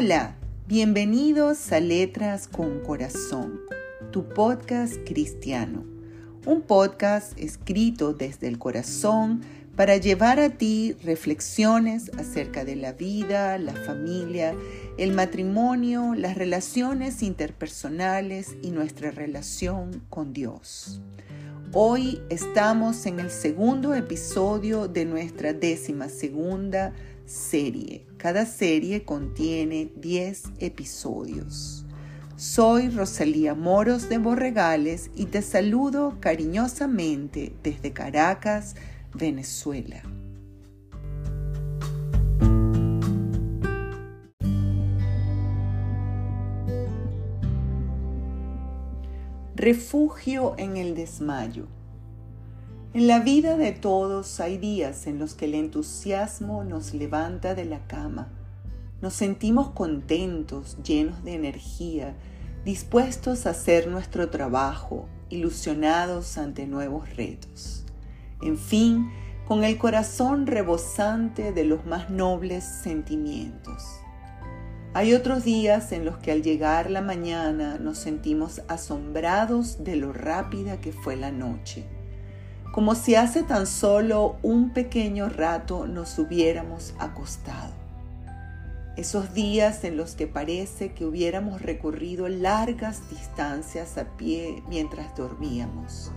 Hola, bienvenidos a Letras con Corazón, tu podcast cristiano. Un podcast escrito desde el corazón para llevar a ti reflexiones acerca de la vida, la familia, el matrimonio, las relaciones interpersonales y nuestra relación con Dios. Hoy estamos en el segundo episodio de nuestra décima segunda serie. Cada serie contiene 10 episodios. Soy Rosalía Moros de Borregales y te saludo cariñosamente desde Caracas, Venezuela. Refugio en el desmayo. En la vida de todos hay días en los que el entusiasmo nos levanta de la cama. Nos sentimos contentos, llenos de energía, dispuestos a hacer nuestro trabajo, ilusionados ante nuevos retos. En fin, con el corazón rebosante de los más nobles sentimientos. Hay otros días en los que al llegar la mañana nos sentimos asombrados de lo rápida que fue la noche, como si hace tan solo un pequeño rato nos hubiéramos acostado. Esos días en los que parece que hubiéramos recorrido largas distancias a pie mientras dormíamos.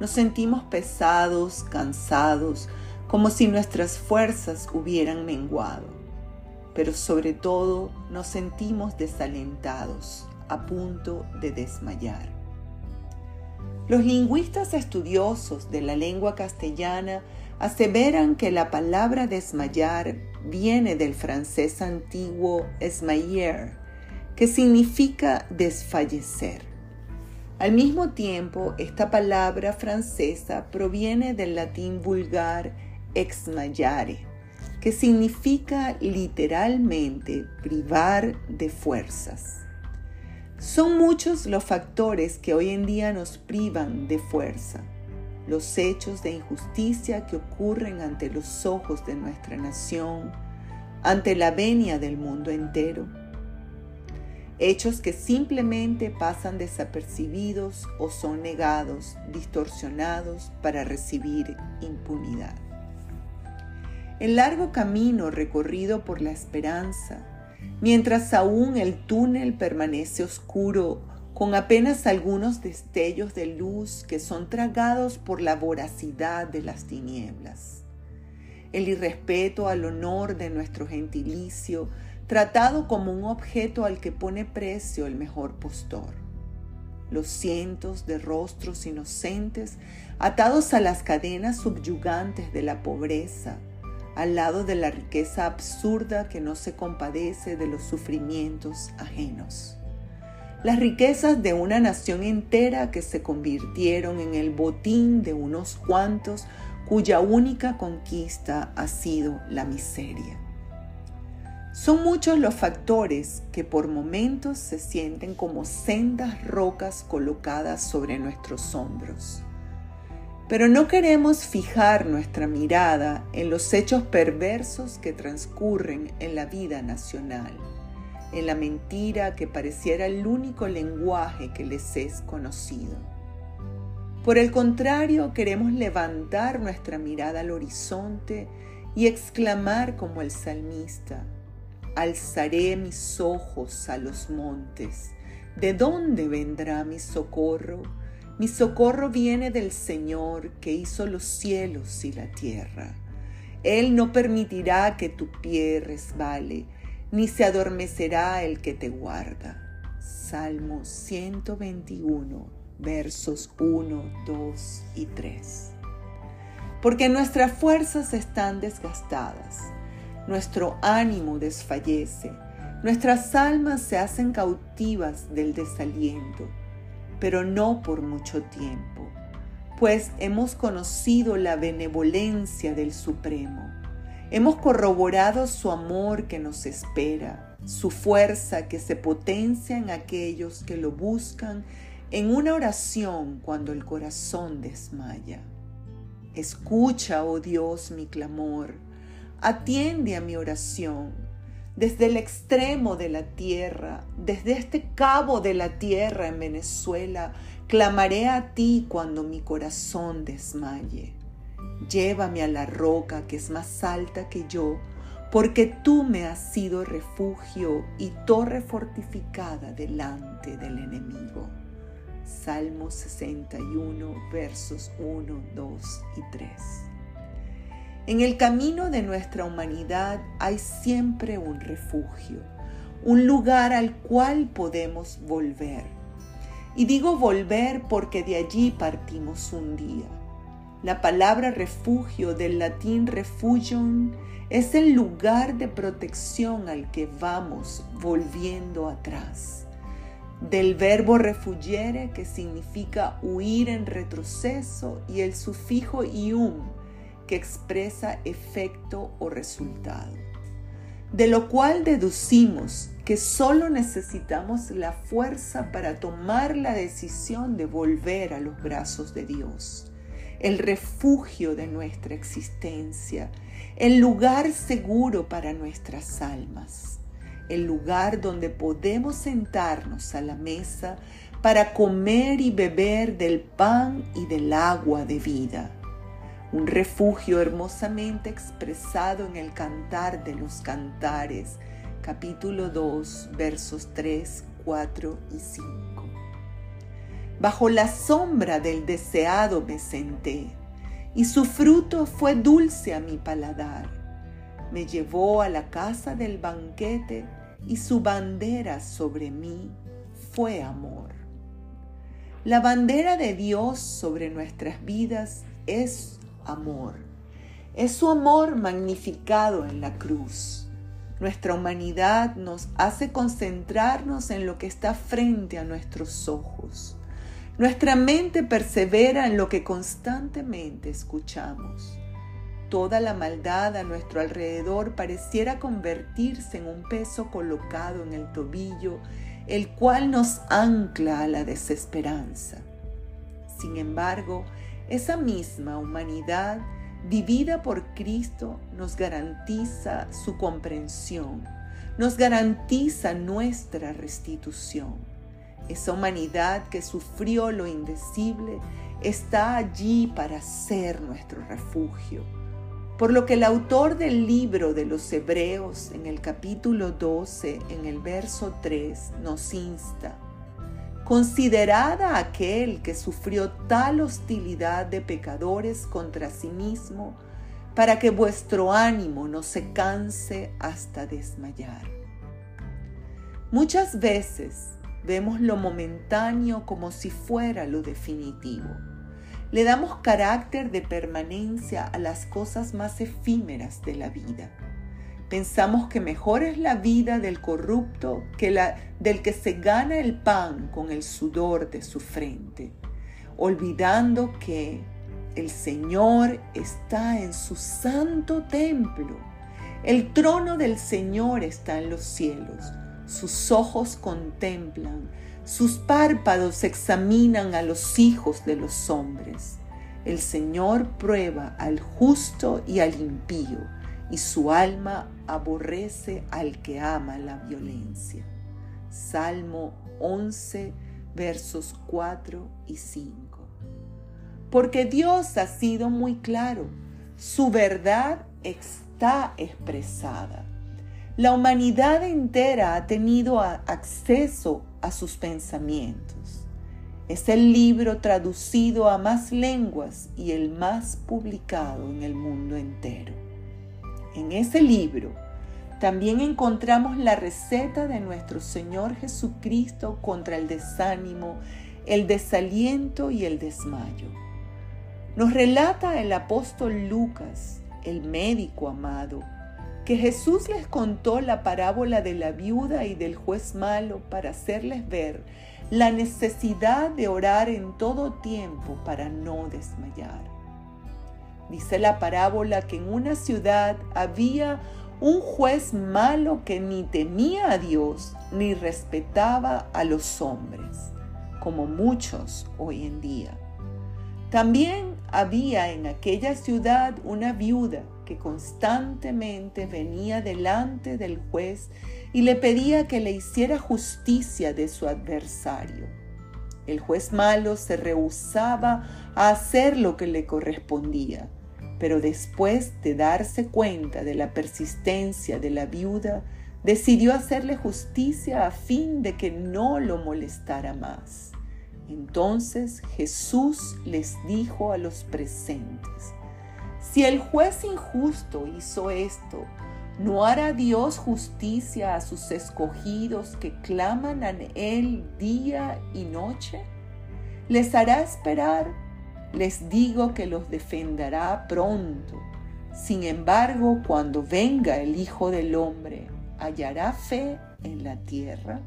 Nos sentimos pesados, cansados, como si nuestras fuerzas hubieran menguado pero sobre todo nos sentimos desalentados, a punto de desmayar. Los lingüistas estudiosos de la lengua castellana aseveran que la palabra desmayar viene del francés antiguo esmayer, que significa desfallecer. Al mismo tiempo, esta palabra francesa proviene del latín vulgar exmayare, que significa literalmente privar de fuerzas. Son muchos los factores que hoy en día nos privan de fuerza, los hechos de injusticia que ocurren ante los ojos de nuestra nación, ante la venia del mundo entero, hechos que simplemente pasan desapercibidos o son negados, distorsionados para recibir impunidad. El largo camino recorrido por la esperanza, mientras aún el túnel permanece oscuro con apenas algunos destellos de luz que son tragados por la voracidad de las tinieblas. El irrespeto al honor de nuestro gentilicio, tratado como un objeto al que pone precio el mejor postor. Los cientos de rostros inocentes atados a las cadenas subyugantes de la pobreza, al lado de la riqueza absurda que no se compadece de los sufrimientos ajenos. Las riquezas de una nación entera que se convirtieron en el botín de unos cuantos cuya única conquista ha sido la miseria. Son muchos los factores que por momentos se sienten como sendas rocas colocadas sobre nuestros hombros. Pero no queremos fijar nuestra mirada en los hechos perversos que transcurren en la vida nacional, en la mentira que pareciera el único lenguaje que les es conocido. Por el contrario, queremos levantar nuestra mirada al horizonte y exclamar como el salmista, alzaré mis ojos a los montes, ¿de dónde vendrá mi socorro? Mi socorro viene del Señor que hizo los cielos y la tierra. Él no permitirá que tu pie resbale, ni se adormecerá el que te guarda. Salmo 121, versos 1, 2 y 3. Porque nuestras fuerzas están desgastadas, nuestro ánimo desfallece, nuestras almas se hacen cautivas del desaliento pero no por mucho tiempo, pues hemos conocido la benevolencia del Supremo. Hemos corroborado su amor que nos espera, su fuerza que se potencia en aquellos que lo buscan en una oración cuando el corazón desmaya. Escucha, oh Dios, mi clamor, atiende a mi oración desde el extremo de la tierra, desde este cabo de la tierra en Venezuela, clamaré a ti cuando mi corazón desmaye. Llévame a la roca que es más alta que yo, porque tú me has sido refugio y torre fortificada delante del enemigo. Salmo 61, versos 1, 2 y 3. En el camino de nuestra humanidad hay siempre un refugio, un lugar al cual podemos volver. Y digo volver porque de allí partimos un día. La palabra refugio del latín refugium es el lugar de protección al que vamos volviendo atrás. Del verbo refugiere que significa huir en retroceso y el sufijo ium que expresa efecto o resultado. De lo cual deducimos que solo necesitamos la fuerza para tomar la decisión de volver a los brazos de Dios, el refugio de nuestra existencia, el lugar seguro para nuestras almas, el lugar donde podemos sentarnos a la mesa para comer y beber del pan y del agua de vida un refugio hermosamente expresado en el Cantar de los Cantares, capítulo 2, versos 3, 4 y 5. Bajo la sombra del deseado me senté, y su fruto fue dulce a mi paladar. Me llevó a la casa del banquete, y su bandera sobre mí fue amor. La bandera de Dios sobre nuestras vidas es amor. Es su amor magnificado en la cruz. Nuestra humanidad nos hace concentrarnos en lo que está frente a nuestros ojos. Nuestra mente persevera en lo que constantemente escuchamos. Toda la maldad a nuestro alrededor pareciera convertirse en un peso colocado en el tobillo, el cual nos ancla a la desesperanza. Sin embargo, esa misma humanidad vivida por Cristo nos garantiza su comprensión, nos garantiza nuestra restitución. Esa humanidad que sufrió lo indecible está allí para ser nuestro refugio. Por lo que el autor del libro de los Hebreos en el capítulo 12, en el verso 3, nos insta Considerada aquel que sufrió tal hostilidad de pecadores contra sí mismo, para que vuestro ánimo no se canse hasta desmayar. Muchas veces vemos lo momentáneo como si fuera lo definitivo. Le damos carácter de permanencia a las cosas más efímeras de la vida. Pensamos que mejor es la vida del corrupto que la del que se gana el pan con el sudor de su frente, olvidando que el Señor está en su santo templo. El trono del Señor está en los cielos. Sus ojos contemplan, sus párpados examinan a los hijos de los hombres. El Señor prueba al justo y al impío y su alma aborrece al que ama la violencia. Salmo 11, versos 4 y 5. Porque Dios ha sido muy claro, su verdad está expresada. La humanidad entera ha tenido acceso a sus pensamientos. Es el libro traducido a más lenguas y el más publicado en el mundo entero. En ese libro también encontramos la receta de nuestro Señor Jesucristo contra el desánimo, el desaliento y el desmayo. Nos relata el apóstol Lucas, el médico amado, que Jesús les contó la parábola de la viuda y del juez malo para hacerles ver la necesidad de orar en todo tiempo para no desmayar. Dice la parábola que en una ciudad había un juez malo que ni temía a Dios ni respetaba a los hombres, como muchos hoy en día. También había en aquella ciudad una viuda que constantemente venía delante del juez y le pedía que le hiciera justicia de su adversario. El juez malo se rehusaba a hacer lo que le correspondía, pero después de darse cuenta de la persistencia de la viuda, decidió hacerle justicia a fin de que no lo molestara más. Entonces Jesús les dijo a los presentes, si el juez injusto hizo esto, ¿no hará Dios justicia a sus escogidos que claman a Él día y noche? ¿Les hará esperar? Les digo que los defenderá pronto. Sin embargo, cuando venga el Hijo del Hombre, ¿hallará fe en la tierra?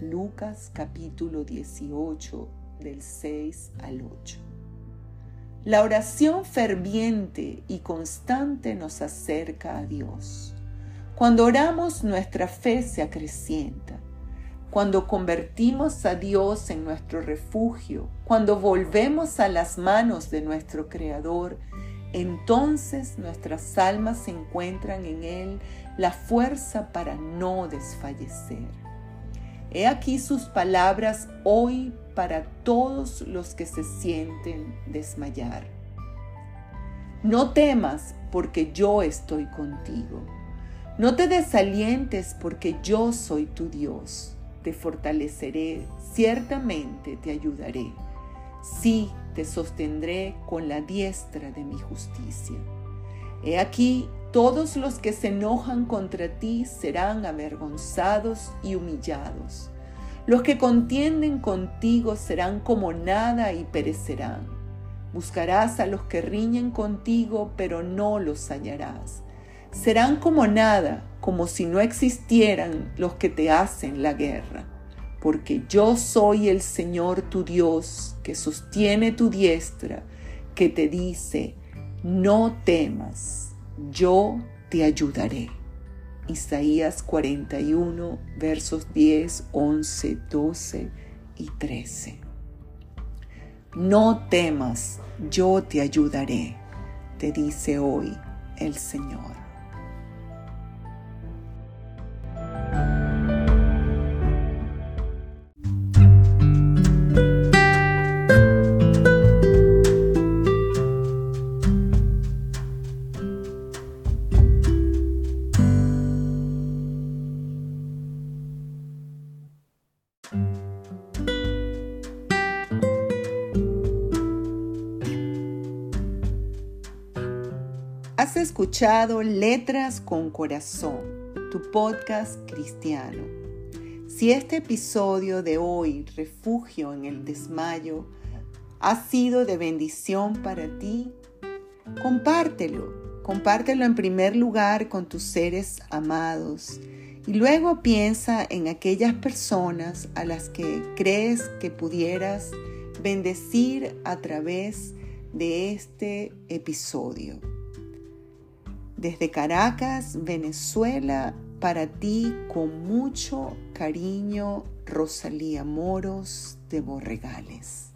Lucas capítulo 18 del 6 al 8. La oración ferviente y constante nos acerca a Dios. Cuando oramos nuestra fe se acrecienta. Cuando convertimos a Dios en nuestro refugio, cuando volvemos a las manos de nuestro Creador, entonces nuestras almas encuentran en Él la fuerza para no desfallecer. He aquí sus palabras hoy para todos los que se sienten desmayar. No temas porque yo estoy contigo. No te desalientes porque yo soy tu Dios. Te fortaleceré, ciertamente te ayudaré. Sí, te sostendré con la diestra de mi justicia. He aquí, todos los que se enojan contra ti serán avergonzados y humillados. Los que contienden contigo serán como nada y perecerán. Buscarás a los que riñen contigo, pero no los hallarás. Serán como nada, como si no existieran los que te hacen la guerra. Porque yo soy el Señor tu Dios, que sostiene tu diestra, que te dice, no temas, yo te ayudaré. Isaías 41, versos 10, 11, 12 y 13. No temas, yo te ayudaré, te dice hoy el Señor. Has escuchado Letras con Corazón, tu podcast cristiano. Si este episodio de hoy, Refugio en el Desmayo, ha sido de bendición para ti, compártelo. Compártelo en primer lugar con tus seres amados y luego piensa en aquellas personas a las que crees que pudieras bendecir a través de este episodio. Desde Caracas, Venezuela, para ti con mucho cariño, Rosalía Moros de Borregales.